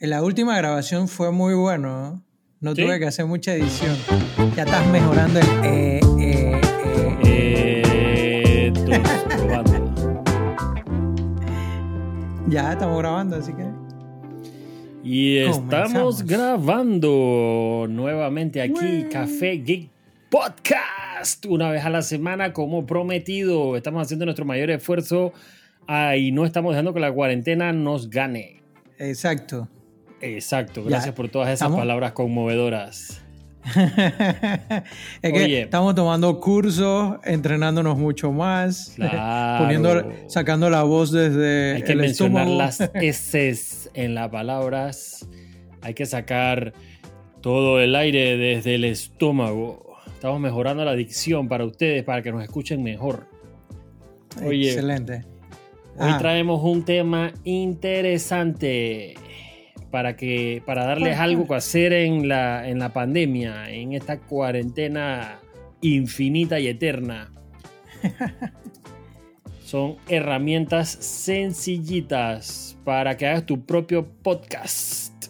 En la última grabación fue muy bueno. ¿no? No tuve que hacer mucha edición. Ya estás mejorando el eh, eh, eh. eh ya estamos grabando, así que. Y estamos grabando nuevamente aquí Café Geek Podcast. Una vez a la semana, como prometido. Estamos haciendo nuestro mayor esfuerzo ah, y no estamos dejando que la cuarentena nos gane. Exacto. Exacto, gracias por todas esas palabras conmovedoras. es que estamos tomando cursos, entrenándonos mucho más, poniendo, sacando la voz desde Hay que mencionar las S en las palabras. Hay que sacar todo el aire desde el estómago. Estamos mejorando la dicción para ustedes, para que nos escuchen mejor. Excelente. Hoy ah. traemos un tema interesante para, que, para darles algo que hacer en la, en la pandemia, en esta cuarentena infinita y eterna. Son herramientas sencillitas para que hagas tu propio podcast.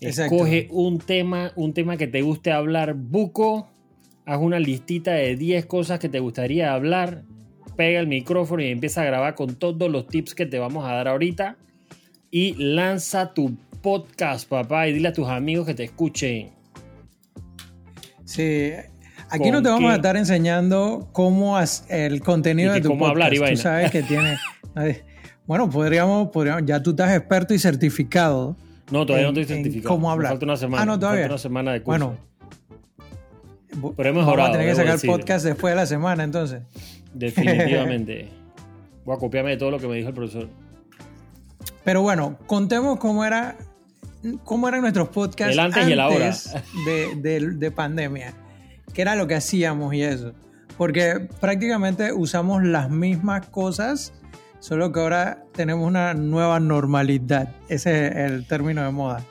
Escoge un tema, un tema que te guste hablar buco. Haz una listita de 10 cosas que te gustaría hablar. Pega el micrófono y empieza a grabar con todos los tips que te vamos a dar ahorita y lanza tu podcast, papá, y dile a tus amigos que te escuchen. Sí, aquí no te vamos a estar enseñando cómo el contenido de tu cómo podcast. hablar, Tú sabes que tiene... bueno, podríamos, podríamos, ya tú estás experto y certificado. No, todavía no estoy certificado. ¿Cómo hablar? falta una semana. Ah, no, todavía. Falta una semana de curso. Bueno, pero hemos mejorado. Vamos a tener que sacar el podcast después de la semana, entonces. Definitivamente. Voy a copiarme de todo lo que me dijo el profesor. Pero bueno, contemos cómo era cómo eran nuestros podcasts antes, De, pandemia. ¿Qué era lo que hacíamos y eso? Porque prácticamente usamos las mismas cosas, solo que ahora tenemos una nueva normalidad. Ese es el término de moda.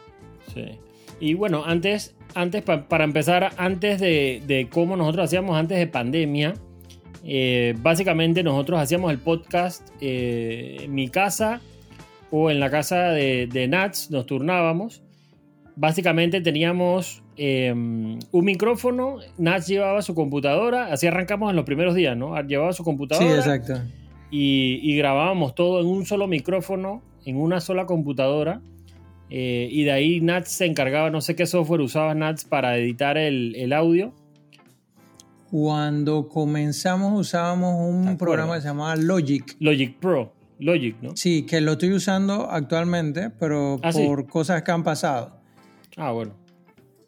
Sí. Y bueno, antes, antes para empezar, antes de, cómo nosotros hacíamos antes de pandemia, eh, básicamente nosotros hacíamos el podcast eh, en mi casa o en la casa de, Nats, nos turnábamos. Básicamente teníamos em, un micrófono, Nats llevaba su computadora, así arrancamos en los primeros días, ¿no? Llevaba su computadora. Sí, exacto. Y, grabábamos todo en un solo micrófono, en una sola computadora. Eh, y de ahí Nats se encargaba, no sé qué software usaba Nats para editar el, audio. Cuando comenzamos usábamos un programa que se llamaba Logic. Logic Pro. Logic, ¿no? Sí, que lo estoy usando actualmente, pero ah, por cosas que han pasado. Ah, bueno.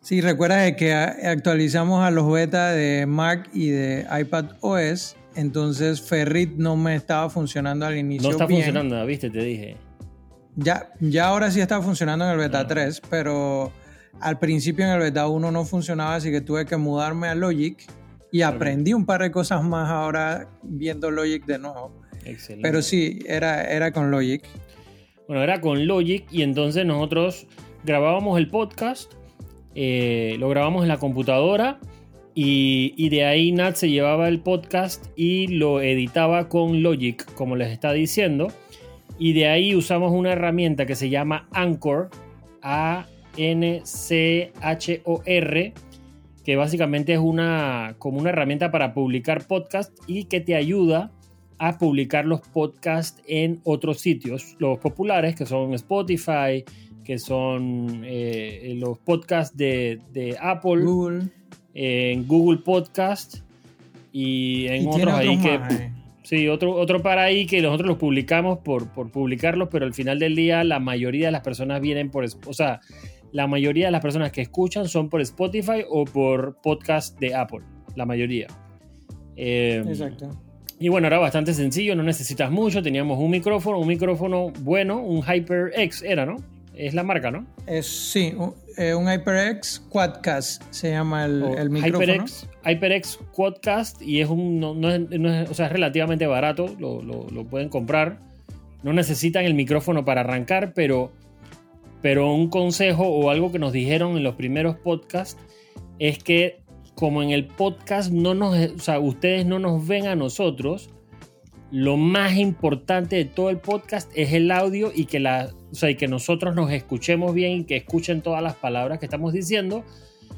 Sí, recuerda que actualizamos a los beta de Mac y de iPad OS, entonces Ferrit no me estaba funcionando al inicio. No está funcionando, viste, te dije. Ya, ya ahora sí está funcionando en el beta 3, ah. pero al principio en el beta 1 no funcionaba, así que tuve que mudarme a Logic y aprendí un par de cosas más ahora viendo Logic de nuevo. Pero sí, era, era con Logic. Bueno, era con Logic y entonces nosotros grabábamos el podcast, eh, lo grabamos en la computadora y, de ahí Nat se llevaba el podcast y lo editaba con Logic, como les está diciendo. Y de ahí usamos una herramienta que se llama Anchor, A-N-C-H-O-R, que básicamente es una, como una herramienta para publicar podcast y que te ayuda a publicar los podcasts en otros sitios, los populares que son Spotify, que son eh, los podcasts de, Apple, Google. en Google Podcast y en otros ahí que... Eh. Sí, otro, otro para ahí que nosotros los publicamos por, por publicarlos, pero al final del día la mayoría de las personas vienen por... O sea, la mayoría de las personas que escuchan son por Spotify o por podcast de Apple, la mayoría. Eh, Exacto. Y bueno, era bastante sencillo, no necesitas mucho, teníamos un micrófono, un micrófono bueno, un HyperX era, ¿no? Es la marca, ¿no? Es, sí, un, eh, HyperX Quadcast se llama el, micrófono. HyperX, HyperX Quadcast y es un, no, es, o sea, es relativamente barato, lo, lo, pueden comprar. No necesitan el micrófono para arrancar, pero, pero un consejo o algo que nos dijeron en los primeros podcasts es que como en el podcast no nos, o sea, ustedes no nos ven a nosotros, lo más importante de todo el podcast es el audio y que, la, o sea, y que nosotros nos escuchemos bien y que escuchen todas las palabras que estamos diciendo,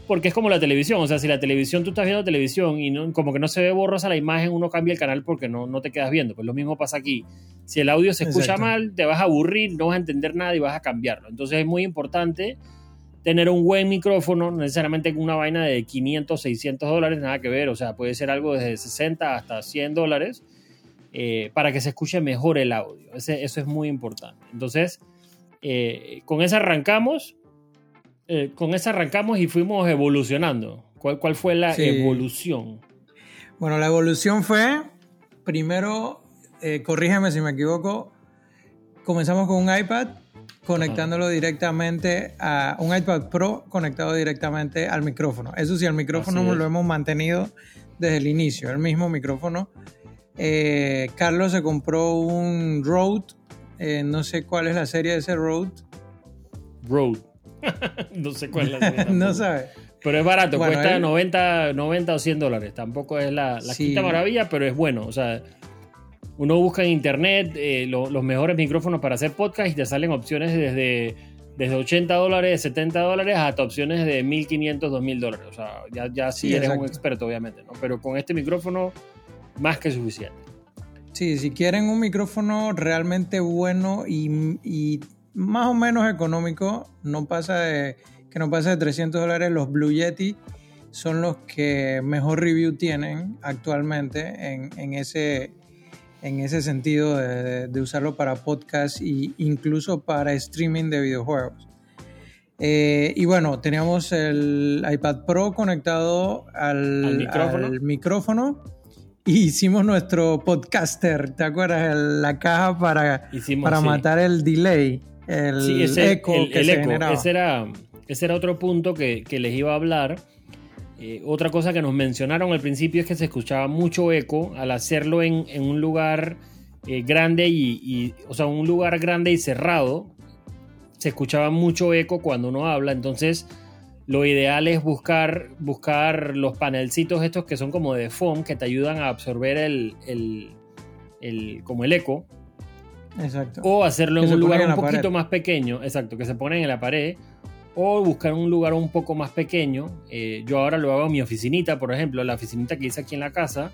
porque es como la televisión, o sea, si la televisión, tú estás viendo televisión y no, como que no se ve borrosa la imagen, uno cambia el canal porque no, no te quedas viendo, pues lo mismo pasa aquí. Si el audio se escucha mal, te vas a aburrir, no vas a entender nada y vas a cambiarlo. Entonces es muy importante tener un buen micrófono, no necesariamente una vaina de 500, 600 dólares, nada que ver, o sea, puede ser algo desde 60 hasta 100 dólares eh, para que se escuche mejor el audio. eso es muy importante. Entonces, eh, con eso arrancamos, eh, con eso arrancamos y fuimos evolucionando. ¿Cuál, cuál fue la evolución? Bueno, la evolución fue, primero, corrígeme si me equivoco, comenzamos con un iPad conectándolo directamente a un iPad Pro conectado directamente al micrófono. Eso sí, el micrófono lo hemos mantenido desde el inicio, el mismo micrófono. Eh, Carlos se compró un Rode, eh, no sé cuál es la serie de ese Rode. Rode. no sé cuál es la serie. no sabe. Pero es barato, cuesta 90, 90 o 100 dólares. Tampoco es la, la quinta maravilla, pero es bueno. O sea, uno busca en internet eh, los mejores micrófonos para hacer podcast y te salen opciones desde, desde 80 dólares, 70 dólares hasta opciones de 1500, 2000 dólares. O sea, ya, ya sí, eres un experto, obviamente, ¿no? Pero con este micrófono, más que suficiente. Sí, si quieren un micrófono realmente bueno y, más o menos económico, no pasa de, que no pasa de 300 dólares, los Blue Yeti son los que mejor review tienen actualmente en, en ese en ese sentido de, usarlo para podcast e incluso para streaming de videojuegos. Eh, y bueno, teníamos el iPad Pro conectado al, micrófono? y hicimos nuestro podcaster, ¿te acuerdas? la caja para, para matar el delay, el eco que se Generaba. Ese era, ese era otro punto que, que les iba a hablar eh, otra cosa que nos mencionaron al principio es que se escuchaba mucho eco al hacerlo en, un lugar eh, grande y, o sea, un lugar grande y cerrado. Se escuchaba mucho eco cuando uno habla, entonces lo ideal es buscar, buscar los panelcitos estos que son como de foam que te ayudan a absorber el, como el eco. Exacto. O hacerlo en un lugar un poquito más pequeño, exacto, que se ponen en la pared o buscar un lugar un poco más pequeño. Eh, yo ahora lo hago en mi oficinita, por ejemplo, la oficinita que hice aquí en la casa,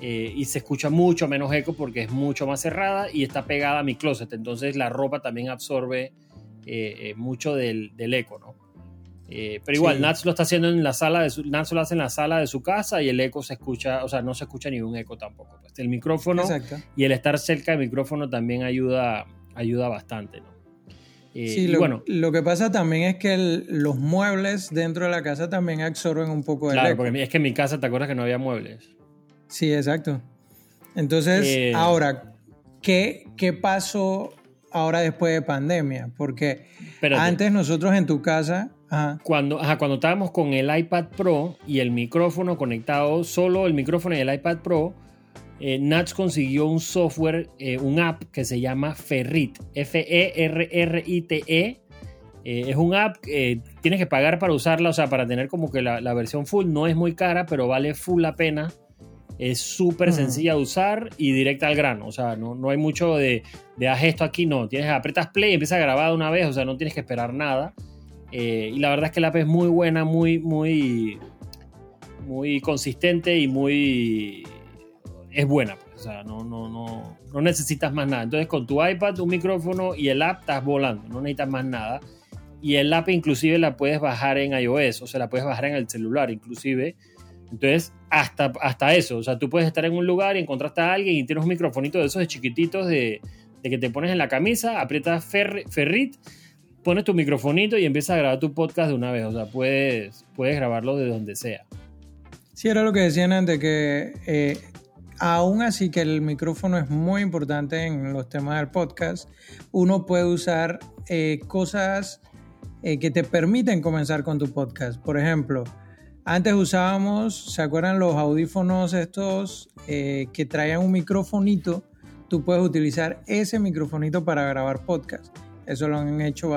eh, y se escucha mucho menos eco porque es mucho más cerrada y está pegada a mi closet, entonces la ropa también absorbe eh, mucho del, eco, ¿no? pero igual, Nats lo está haciendo en la sala de su, Nats lo hace en la sala de su casa y el eco se escucha, o sea, no se escucha ni un eco tampoco. Pues. El micrófono y el estar cerca del micrófono también ayuda, ayuda bastante, ¿no? Eh, sí, lo, bueno, lo que pasa también es que los muebles dentro de la casa también absorben un poco de Claro, porque es que en mi casa te acuerdas que no había muebles. Sí, exacto. Entonces, eh, ahora, ¿qué, ¿qué pasó ahora después de pandemia? Porque antes nosotros en tu casa... Cuando, cuando estábamos con el iPad Pro y el micrófono conectado, solo el micrófono y el iPad Pro, eh, Nats consiguió un software, eh, un app que se llama Ferrit, F-E-R-R-I-T-E. E. Eh, es un app que tienes que pagar para usarla, o sea, para tener como que la, versión full. No es muy cara, pero vale full la pena. Es súper sencilla de usar y directa al grano. O sea, no, no hay mucho de, de haz esto aquí, no. Tienes, apretas play y empieza a grabar de una vez, o sea, no tienes que esperar nada. y la verdad es que la app es muy buena, muy, muy, muy consistente y muy es buena. Pues, o sea, no, no, no, no necesitas más nada. Entonces con tu iPad, un micrófono y el app estás volando, no necesitas más nada. Y el app inclusive la puedes bajar en iOS, o sea, la puedes bajar en el celular inclusive. Entonces, hasta, hasta eso, o sea, tú puedes estar en un lugar y encontraste a alguien y tienes un microfonito de esos de chiquititos de, de que te pones en la camisa, aprietas ferrit, pones tu microfonito y empiezas a grabar tu podcast de una vez. O sea, puedes, puedes grabarlo de donde sea. Sí, era lo que decían antes, que eh, aún así que el micrófono es muy importante en los temas del podcast, uno puede usar eh, cosas eh, que te permiten comenzar con tu podcast. Por ejemplo, antes usábamos, ¿se acuerdan los audífonos estos eh, que traían un microfonito? Tú puedes utilizar ese microfonito para grabar podcast. Eso lo han hecho,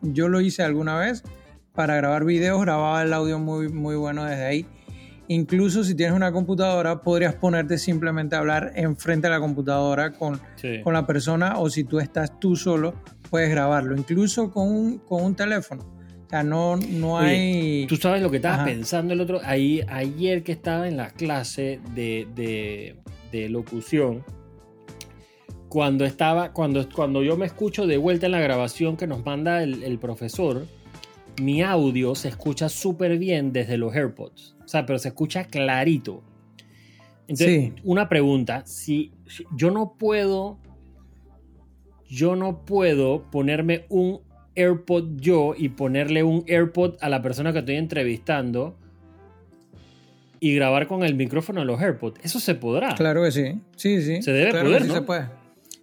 yo lo hice alguna vez para grabar videos, grababa el audio muy, muy bueno desde ahí Incluso si tienes una computadora, podrías ponerte simplemente a hablar enfrente de la computadora con, con la persona o si tú estás tú solo, puedes grabarlo, incluso con un, con un teléfono. O sea, no, no hay... Tú sabes lo que estaba pensando el otro, ahí, ayer que estaba en la clase de, de, de locución, cuando estaba, cuando, cuando yo me escucho de vuelta en la grabación que nos manda el, el profesor, mi audio se escucha súper bien desde los AirPods. O sea, pero se escucha clarito. Entonces, una pregunta, si, yo no puedo, yo no puedo ponerme un AirPod yo y ponerle un AirPod a la persona que estoy entrevistando y grabar con el micrófono los AirPods. Eso se podrá. Claro que sí. Sí, sí. Se debe poder, sí ¿no? se puede.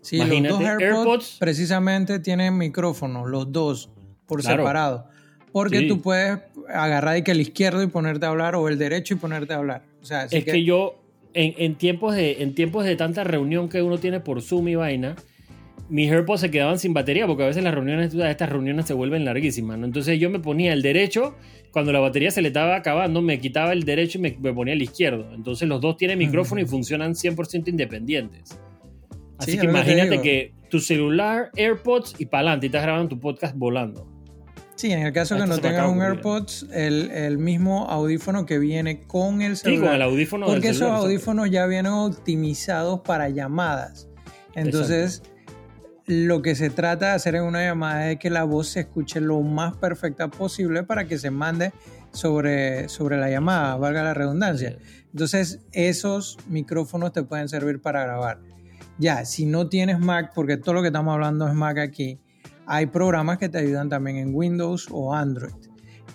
Sí, los dos AirPods, precisamente tienen micrófono, los dos por separado. Porque tú puedes agarrar y que el izquierdo y ponerte a hablar o el derecho y ponerte a hablar. O sea, es que, yo, en, tiempos de, en tiempos de tanta reunión que uno tiene por Zoom y vaina, mis AirPods se quedaban sin batería porque a veces las reuniones, estas reuniones se vuelven larguísimas. ¿no? Entonces yo me ponía el derecho, cuando la batería se le estaba acabando, me quitaba el derecho y me, ponía el izquierdo. Entonces los dos tienen micrófono y funcionan 100% independientes. Así que imagínate que tu celular, AirPods y para adelante y estás grabando tu podcast volando. Sí, en el caso que no tengas un AirPods, el, el, mismo audífono que viene con el celular. Sí, con el audífono Porque esos audífonos ya vienen optimizados para llamadas. Entonces, lo que se trata de hacer en una llamada es que la voz se escuche lo más perfecta posible para que se mande sobre, sobre la llamada, valga la redundancia. Entonces, esos micrófonos te pueden servir para grabar. Ya, si no tienes Mac, porque todo lo que estamos hablando es Mac aquí, hay programas que te ayudan también en Windows o Android.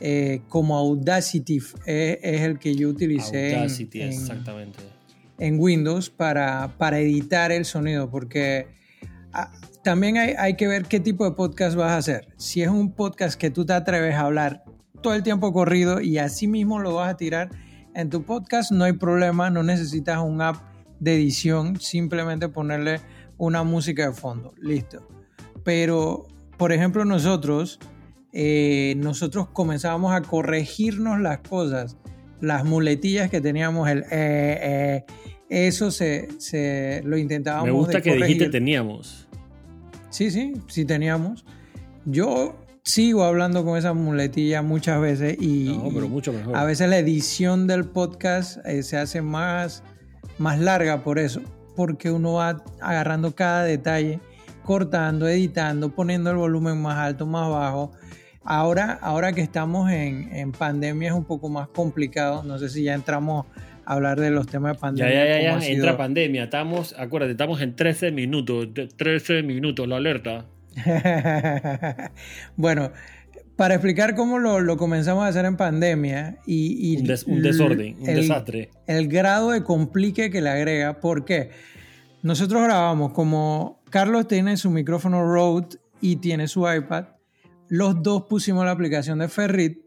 Eh, como Audacity eh, es el que yo utilicé Audacity, en, exactamente. en, Windows para, para, editar el sonido, porque ah, también hay, hay, que ver qué tipo de podcast vas a hacer. Si es un podcast que tú te atreves a hablar todo el tiempo corrido y así mismo lo vas a tirar en tu podcast, no hay problema, no necesitas un app de edición, simplemente ponerle una música de fondo, listo. Pero por ejemplo, nosotros, eh, nosotros comenzábamos a corregirnos las cosas, las muletillas que teníamos, el eh, eh, eso se, se, lo intentábamos. Me gusta que dijiste teníamos. Sí, sí, sí teníamos. Yo sigo hablando con esa muletilla muchas veces y, mucho mejor. a veces la edición del podcast se hace más, más larga por eso, porque uno va agarrando cada detalle cortando, editando, poniendo el volumen más alto, más bajo. Ahora, ahora que estamos en, pandemia es un poco más complicado. No sé si ya entramos a hablar de los temas de pandemia. Ya, ya, ya, ya. entra pandemia. Estamos, acuérdate, estamos en 13 minutos. 13 minutos, la alerta. bueno, para explicar cómo lo, comenzamos a hacer en pandemia y... un, desorden, un desastre. El grado de complique que le agrega. ¿Por qué? Nosotros grabamos como Carlos tiene su micrófono Rode y tiene su iPad. Los dos pusimos la aplicación de Ferrit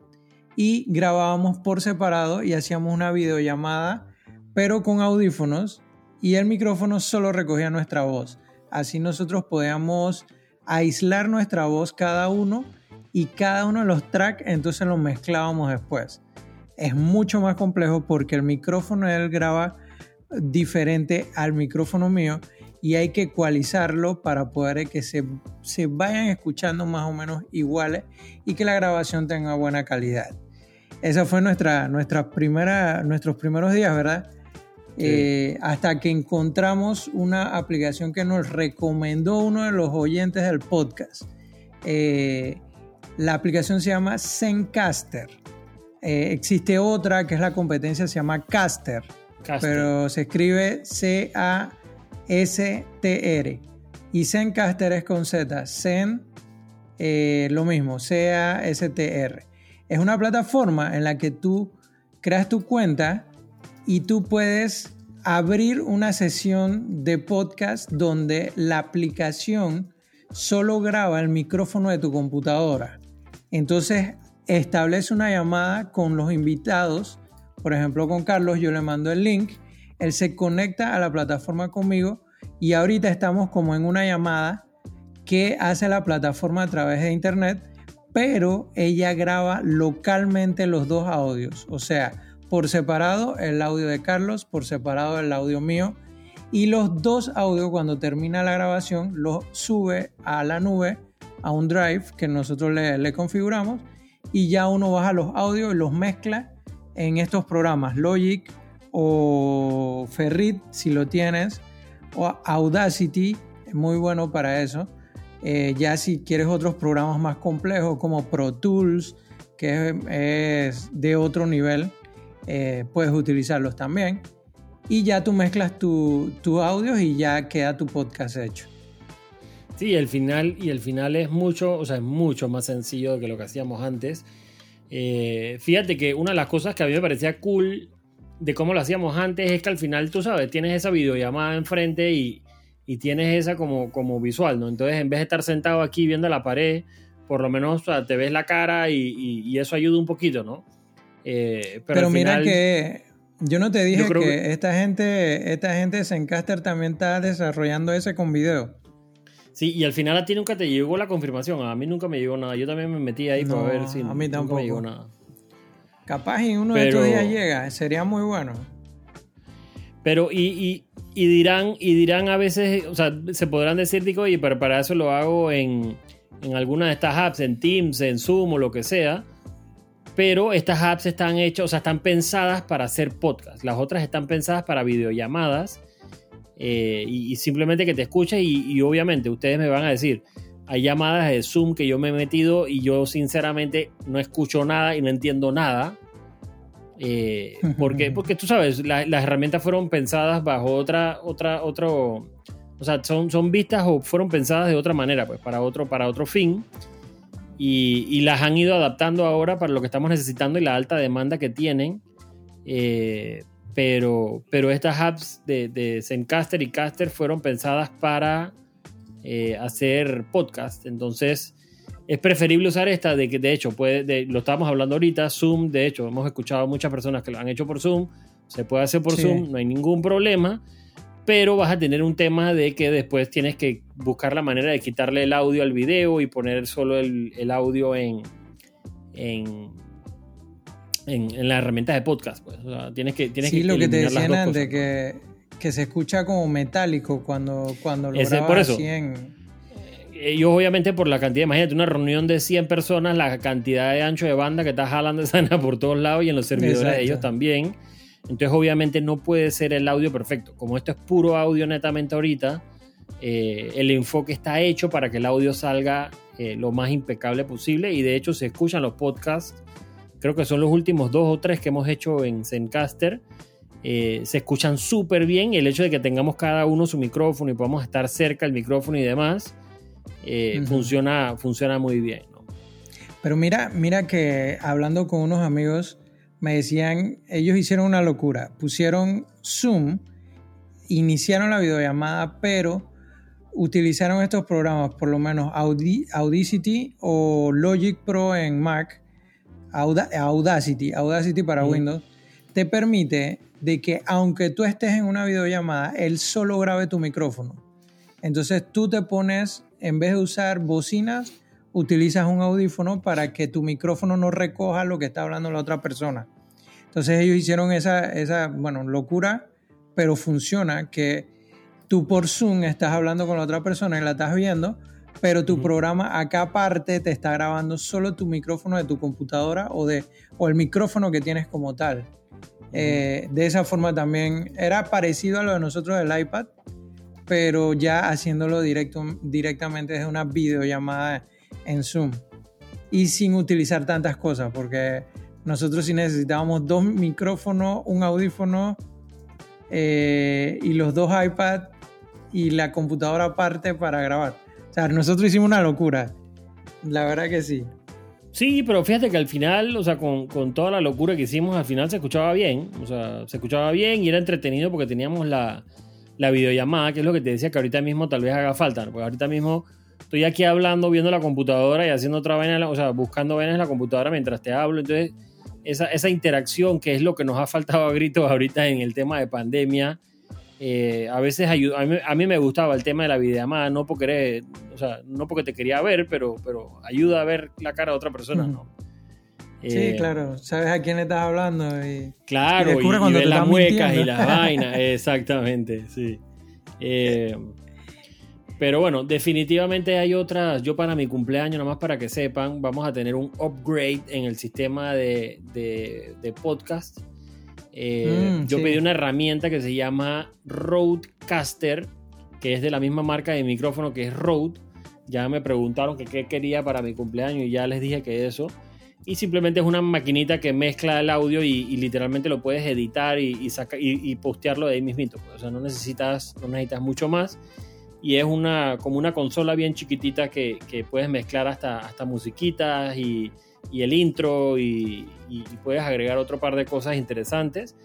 y grabábamos por separado y hacíamos una videollamada, pero con audífonos y el micrófono solo recogía nuestra voz. Así nosotros podíamos aislar nuestra voz cada uno y cada uno de los tracks entonces los mezclábamos después. Es mucho más complejo porque el micrófono él graba diferente al micrófono mío y hay que ecualizarlo para poder que se, se vayan escuchando más o menos iguales y que la grabación tenga buena calidad. Esa fue nuestra, nuestra primera, nuestros primeros días, ¿verdad? Eh, hasta que encontramos una aplicación que nos recomendó uno de los oyentes del podcast. Eh, la aplicación se llama Zencaster. Eh, existe otra que es la competencia, se llama Caster pero se escribe C-A-S-T-R. Y Zencaster es con Z. Zen, eh, lo mismo, C-A-S-T-R. Es una plataforma en la que tú creas tu cuenta y tú puedes abrir una sesión de podcast donde la aplicación solo graba el micrófono de tu computadora. Entonces establece una llamada con los invitados por ejemplo, con Carlos yo le mando el link, él se conecta a la plataforma conmigo y ahorita estamos como en una llamada que hace la plataforma a través de internet, pero ella graba localmente los dos audios. O sea, por separado el audio de Carlos, por separado el audio mío. Y los dos audios, cuando termina la grabación, los sube a la nube, a un drive que nosotros le, le configuramos. Y ya uno baja los audios y los mezcla en estos programas, Logic o Ferrit, si lo tienes, o Audacity, es muy bueno para eso. Eh, ya si quieres otros programas más complejos como Pro Tools, que es, de otro nivel, eh, puedes utilizarlos también. Y ya tú mezclas tus tu audios y ya queda tu podcast hecho. Sí, el final, y el final es mucho, o sea, es mucho más sencillo que lo que hacíamos antes. Eh, fíjate que una de las cosas que a mí me parecía cool de cómo lo hacíamos antes es que al final, tú sabes, tienes esa videollamada enfrente y, y tienes esa como, como visual, ¿no? Entonces, en vez de estar sentado aquí viendo la pared, por lo menos te ves la cara y, eso ayuda un poquito, ¿no? Eh, pero, mira que yo no te dije que, esta gente, esta gente de Zencaster también está desarrollando ese con video. Sí, y al final a ti nunca te llegó la confirmación. A mí nunca me llegó nada. Yo también me metí ahí para ver si a mí tampoco. me llegó nada. Capaz en uno de estos días llega. Sería muy bueno. Pero, y, y, dirán, y dirán a veces, o sea, se podrán decir, digo, oye, pero para eso lo hago en, en alguna de estas apps, en Teams, en Zoom o lo que sea. Pero estas apps están hechas, o sea, están pensadas para hacer podcast. Las otras están pensadas para videollamadas eh, y, simplemente que te escuches y, obviamente ustedes me van a decir, hay llamadas de Zoom que yo me he metido y yo sinceramente no escucho nada y no entiendo nada. Eh, porque, porque tú sabes, las herramientas fueron pensadas bajo otra, otra, otro, o sea, son, son vistas o fueron pensadas de otra manera, pues para otro, para otro fin. Y, y, las han ido adaptando ahora para lo que estamos necesitando y la alta demanda que tienen. Eh, pero, pero estas apps de, de Zencaster y Caster fueron pensadas para eh, hacer podcast. Entonces, es preferible usar esta, de que de hecho, puede, lo estábamos hablando ahorita, Zoom, de hecho, hemos escuchado a muchas personas que lo han hecho por Zoom, se puede hacer por Zoom, no hay ningún problema, pero vas a tener un tema de que después tienes que buscar la manera de quitarle el audio al video y poner solo el, el audio en, en en, la herramienta de podcast. Pues. tienes que, tienes sí, lo que te decían antes, que, que, se escucha como metálico cuando, cuando lo Ese, por eso. Eh, ellos obviamente por la cantidad, imagínate una reunión de 100 personas, la cantidad de ancho de banda que está jalando esa por todos lados y en los servidores de ellos también. Entonces obviamente no puede ser el audio perfecto. Como esto es puro audio netamente ahorita, eh, el enfoque está hecho para que el audio salga eh, lo más impecable posible y de hecho se escuchan los podcasts creo que son los últimos dos o tres que hemos hecho en Zencaster. Eh, se escuchan súper bien. Y el hecho de que tengamos cada uno su micrófono y podamos estar cerca del micrófono y demás, eh, funciona, funciona muy bien. Pero mira, mira que hablando con unos amigos, me decían, ellos hicieron una locura, pusieron Zoom, iniciaron la videollamada, pero utilizaron estos programas, por lo menos Audacity o Logic Pro en Mac, Audacity, Audacity para Windows, te permite de que aunque tú estés en una videollamada, él solo grabe tu micrófono. Entonces tú te pones, en vez de usar bocinas, utilizas un audífono para que tu micrófono no recoja lo que está hablando la otra persona. Entonces ellos hicieron esa, esa bueno, locura, pero funciona, que tú por Zoom estás hablando con la otra persona y la estás viendo, pero tu programa acá aparte te está grabando solo tu micrófono de tu computadora o, de, o el micrófono que tienes como tal. Eh, de esa forma también era parecido a lo de nosotros del iPad, pero ya haciéndolo directo, directamente desde una videollamada en Zoom y sin utilizar tantas cosas, porque nosotros sí necesitábamos dos micrófonos, un audífono eh, y los dos iPads y la computadora aparte para grabar. O sea, nosotros hicimos una locura. La verdad que sí. Sí, pero fíjate que al final, o sea, con, toda la locura que hicimos, al final se escuchaba bien. O sea, se escuchaba bien y era entretenido porque teníamos la, videollamada, que es lo que te decía que ahorita mismo tal vez haga falta. Porque ahorita mismo estoy aquí hablando, viendo la computadora y haciendo otra vaina, o sea, buscando vainas en la computadora mientras te hablo. Entonces, esa, esa interacción que es lo que nos ha faltado a gritos ahorita en el tema de pandemia eh, a veces ayuda, a mí, me gustaba el tema de la videollamada, no porque, o sea, no porque te quería ver, pero, pero ayuda a ver la cara de otra persona, ¿no? Sí, eh, claro, sabes a quién estás hablando. Y, claro, y, y, las muecas y las vainas, exactamente, sí. Eh, pero bueno, definitivamente hay otras. Yo para mi cumpleaños, nomás para que sepan, vamos a tener un upgrade en el sistema de, podcast. Eh, mm, yo pedí una herramienta que se llama Roadcaster, que es de la misma marca de micrófono que es Rode. Ya me preguntaron que qué quería para mi cumpleaños y ya les dije que eso y simplemente es una maquinita que mezcla el audio y, literalmente lo puedes editar y, y, postearlo de ahí mismito. Pues. O sea, no necesitas, no necesitas mucho más. Y es una, como una consola bien chiquitita que, que puedes mezclar hasta, hasta musiquitas y, el intro y, puedes agregar otro par de cosas interesantes.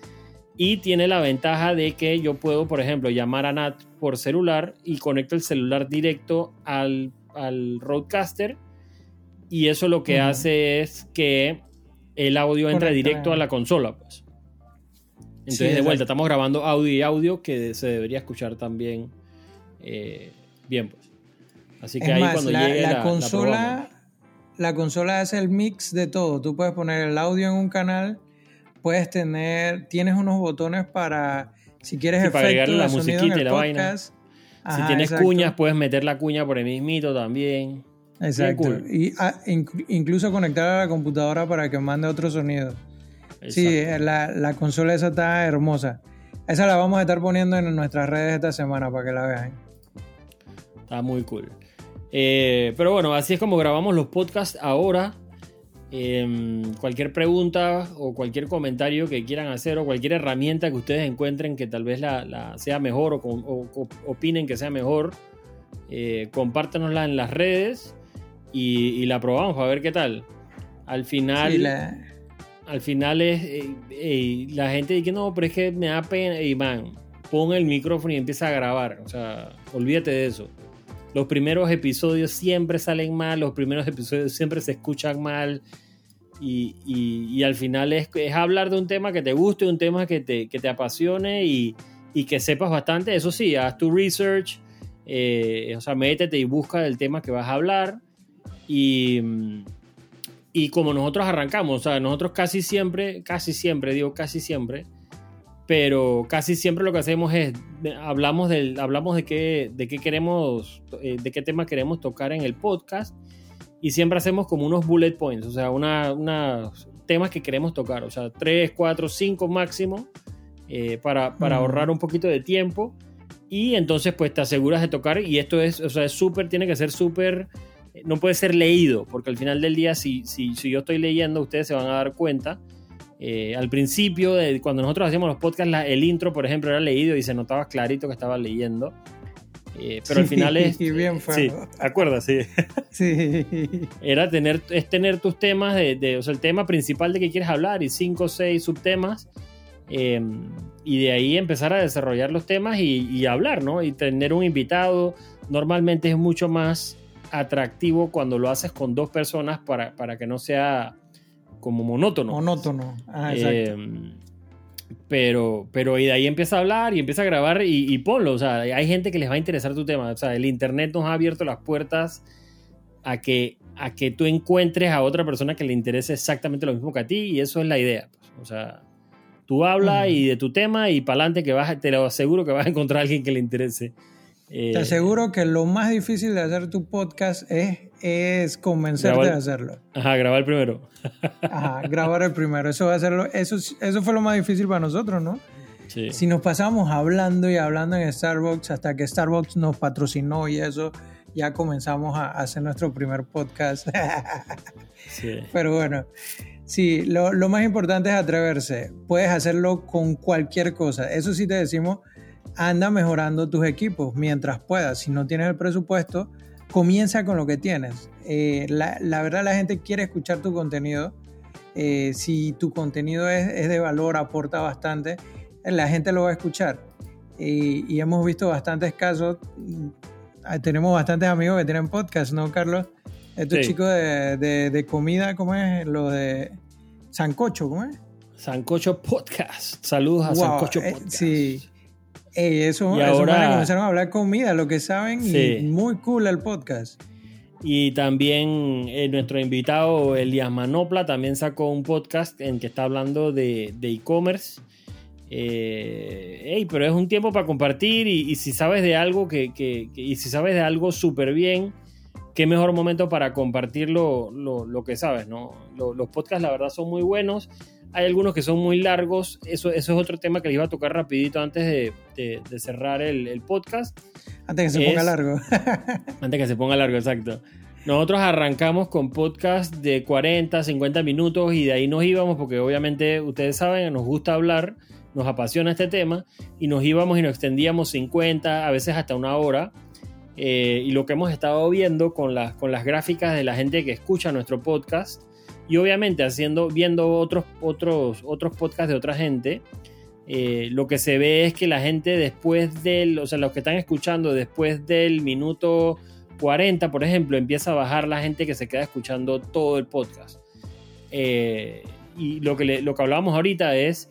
Y tiene la ventaja de que yo puedo, por ejemplo, llamar a Nat por celular y conecto el celular directo al, al Roadcaster y eso lo que hace es que el audio entra directo a la consola. Pues. Entonces, de vuelta, estamos grabando audio y audio que se debería escuchar también eh, bien. Pues. Así que ahí cuando la, llegue la, consola, la, consola hace el mix de todo. Tú puedes poner el audio en un canal, puedes tener, tienes unos botones para, si quieres para agregarle la musiquita y la vaina. si tienes cuñas, puedes meter la cuña por el mismito también. Exacto. Y ah, incluso conectar a la computadora para que mande otro sonido. Sí, la, consola esa está hermosa. Esa la vamos a estar poniendo en nuestras redes esta semana para que la vean. Está muy cool. Eh, pero bueno, así es como grabamos los podcasts ahora. Em, cualquier pregunta o cualquier comentario que quieran hacer o cualquier herramienta que ustedes encuentren que tal vez la, sea mejor o, opinen que sea mejor, eh, compártanosla en las redes y, la probamos a ver qué tal. Al final, al final es eh, la gente dice no, pero es que me da pena. Y man, pon el micrófono y empieza a grabar. O sea, olvídate de eso. Los primeros episodios siempre salen mal, los primeros episodios siempre se escuchan mal. Y, y, al final es, es, hablar de un tema que te guste, un tema que te, que te apasione y, y, que sepas bastante. Eso sí, haz tu research, eh, o sea, métete y busca el tema que vas a hablar. Y, y como nosotros arrancamos, o sea, nosotros casi siempre, casi siempre, digo casi siempre, pero casi siempre lo que hacemos es hablamos del hablamos de qué de qué queremos eh, de qué tema queremos tocar en el podcast y siempre hacemos como unos bullet points o sea unos temas que queremos tocar o sea tres cuatro cinco máximo eh, para, para ahorrar un poquito de tiempo y entonces pues te aseguras de tocar y esto es o sea es súper tiene que ser súper no puede ser leído, porque al final del día, si, si, si yo estoy leyendo, ustedes se van a dar cuenta. Eh, al principio, de, cuando nosotros hacíamos los podcasts, el intro, por ejemplo, era leído y se notaba clarito que estaba leyendo. Eh, pero al final es. bien sí, acuerdas, sí. sí. Era tener, es tener tus temas, de, o sea, el tema principal de que quieres hablar y cinco o seis subtemas. Em, y de ahí empezar a desarrollar los temas y, y, hablar, ¿no? Y tener un invitado. Normalmente es mucho más atractivo cuando lo haces con dos personas para, para que no sea como monótono. Monótono, ah, em, pero, pero y de ahí empieza a hablar y empieza a grabar y, y, ponlo. O sea, hay gente que les va a interesar tu tema. O sea, el internet nos ha abierto las puertas a que, a que tú encuentres a otra persona que le interese exactamente lo mismo que a ti y eso es la idea. Pues. O sea, tú habla y de tu tema y para adelante que vas, te lo aseguro que vas a encontrar a alguien que le interese. Te eh, aseguro que lo más difícil de hacer tu podcast es, es convencerte de hacerlo. Ajá, grabar primero. Ajá, grabar el primero. Eso, va a ser eso, eso fue lo más difícil para nosotros, ¿no? Sí. Si nos pasamos hablando y hablando en Starbucks hasta que Starbucks nos patrocinó y eso, ya comenzamos a hacer nuestro primer podcast. sí. Pero bueno, sí, lo, lo más importante es atreverse. Puedes hacerlo con cualquier cosa. Eso sí te decimos anda mejorando tus equipos mientras puedas. Si no tienes el presupuesto, comienza con lo que tienes. Eh, la, verdad, la gente quiere escuchar tu contenido. Eh, si tu contenido es, de valor, aporta bastante, la gente lo va a escuchar. y hemos visto bastantes casos. Mm, tenemos bastantes amigos que tienen podcast, ¿no, Carlos? Estos chicos de, comida, ¿cómo es? Lo de Sancocho, ¿cómo es? Sancocho Podcast. Saludos a Sancocho eh, Podcast. sí eso, y ahora, comenzaron a hablar comida, lo que saben, y muy cool el podcast. Y también eh, nuestro invitado Elias Manopla también sacó un podcast en que está hablando de e-commerce. Eh, pero es un tiempo para compartir y, si sabes de algo que, y si sabes de algo súper bien, qué mejor momento para compartir lo, que sabes, ¿no? los podcasts la verdad son muy buenos. Hay algunos que son muy largos. Eso, eso es otro tema que les iba a tocar rapidito antes de, cerrar el, podcast. Antes que se ponga largo. antes que se ponga largo, exacto. Nosotros arrancamos con podcast de 40, 50 minutos y de ahí nos íbamos porque obviamente ustedes saben, nos gusta hablar nos apasiona este tema y nos íbamos y nos extendíamos 50, a veces hasta una hora. Eh, y lo que hemos estado viendo con las, con las gráficas de la gente que escucha nuestro podcast y obviamente haciendo, viendo otros, otros, otros podcasts de otra gente, eh, lo que se ve es que la gente después del, o sea, los que están escuchando después del minuto 40, por ejemplo, empieza a bajar la gente que se queda escuchando todo el podcast. Eh, y lo que, lo que hablábamos ahorita es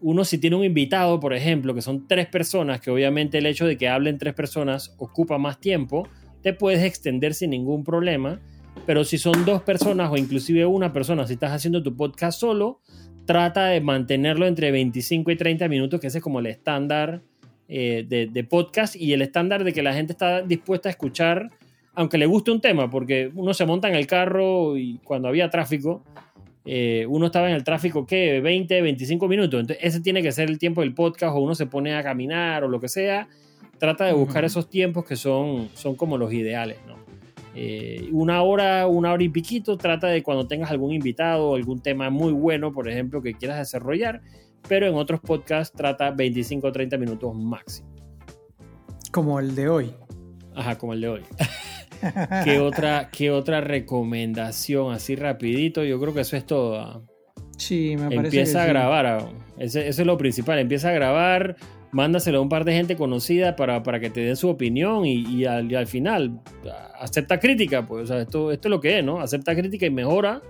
uno si tiene un invitado, por ejemplo, que son tres personas, que obviamente el hecho de que hablen tres personas ocupa más tiempo, te puedes extender sin ningún problema. Pero si son dos personas o inclusive una persona, si estás haciendo tu podcast solo, trata de mantenerlo entre 25 y 30 minutos, que ese es como el estándar eh, de, de, podcast y el estándar de que la gente está dispuesta a escuchar, aunque le guste un tema, porque uno se monta en el carro y cuando había tráfico, eh, uno estaba en el tráfico, ¿qué? 20, 25 minutos. Entonces, ese tiene que ser el tiempo del podcast o uno se pone a caminar o lo que sea. Trata de buscar esos tiempos que son, son como los ideales, ¿no? Eh, una hora, una hora y piquito, trata de cuando tengas algún invitado o algún tema muy bueno, por ejemplo, que quieras desarrollar, pero en otros podcasts trata 25 o 30 minutos máximo. Como el de hoy. Ajá, como el de hoy. ¿Qué otra, ¿Qué otra recomendación así rapidito? Yo creo que eso es todo. ¿ah? Sí, me parece. Empieza a grabar. ¿ah? Eso, es lo principal. Empieza a grabar, mándaselo a un par de gente conocida para, para que te den su opinión y, al, final acepta crítica. Pues, esto, esto es lo que es, ¿no? Acepta crítica y mejora.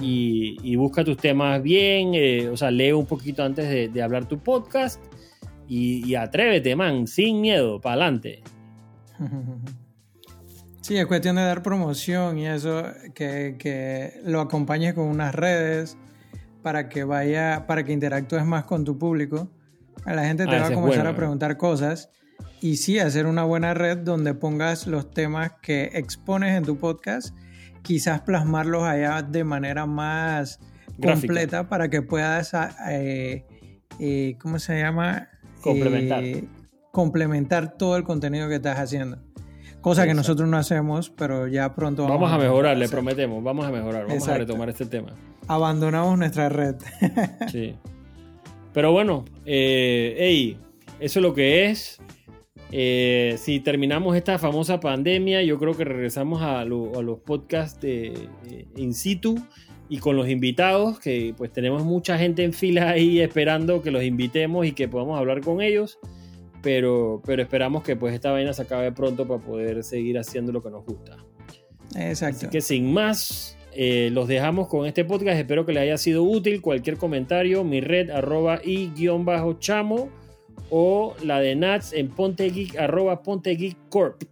y, busca tus temas bien, eh, o sea, lee un poquito antes de, de hablar tu podcast y, y atrévete, man, sin miedo, para adelante. Sí, es cuestión de dar promoción y eso, que, que lo acompañes con unas redes para que vaya, para que interactúes más con tu público. La gente te ah, va a comenzar a preguntar cosas y sí hacer una buena red donde pongas los temas que expones en tu podcast, quizás plasmarlos allá de manera más completa para que puedas, ah, eh, eh, ¿cómo se llama? Complementar. Eh, complementar todo el contenido que estás haciendo. Cosa que nosotros no hacemos, pero ya pronto vamos, vamos a mejorar, le prometemos, vamos a mejorar, vamos a retomar este tema. Abandonamos nuestra red. sí. Pero bueno, eh, eso es lo que es. Eh, si terminamos esta famosa pandemia, yo creo que regresamos a, los podcasts de, in situ y con los invitados, que pues tenemos mucha gente en fila ahí esperando que los invitemos y que podamos hablar con ellos pero, pero esperamos que pues esta vaina se acabe pronto para poder seguir haciendo lo que nos gusta. Exacto. Así que sin más, eh, los dejamos con este podcast. Espero que les haya sido útil. Cualquier comentario, mi red arroba y guion bajo chamo o la de Nats en pontegeek arroba pontegeekcorp.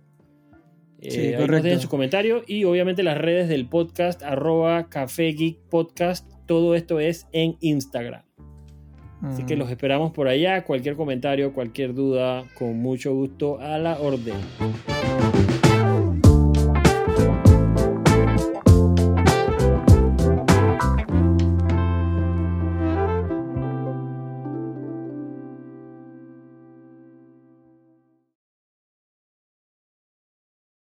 Eh, sí, dejen su comentario y obviamente las redes del podcast arroba café geek podcast. Todo esto es en Instagram. Así que mm. los esperamos por allá. Cualquier comentario, cualquier duda, con mucho gusto a la orden.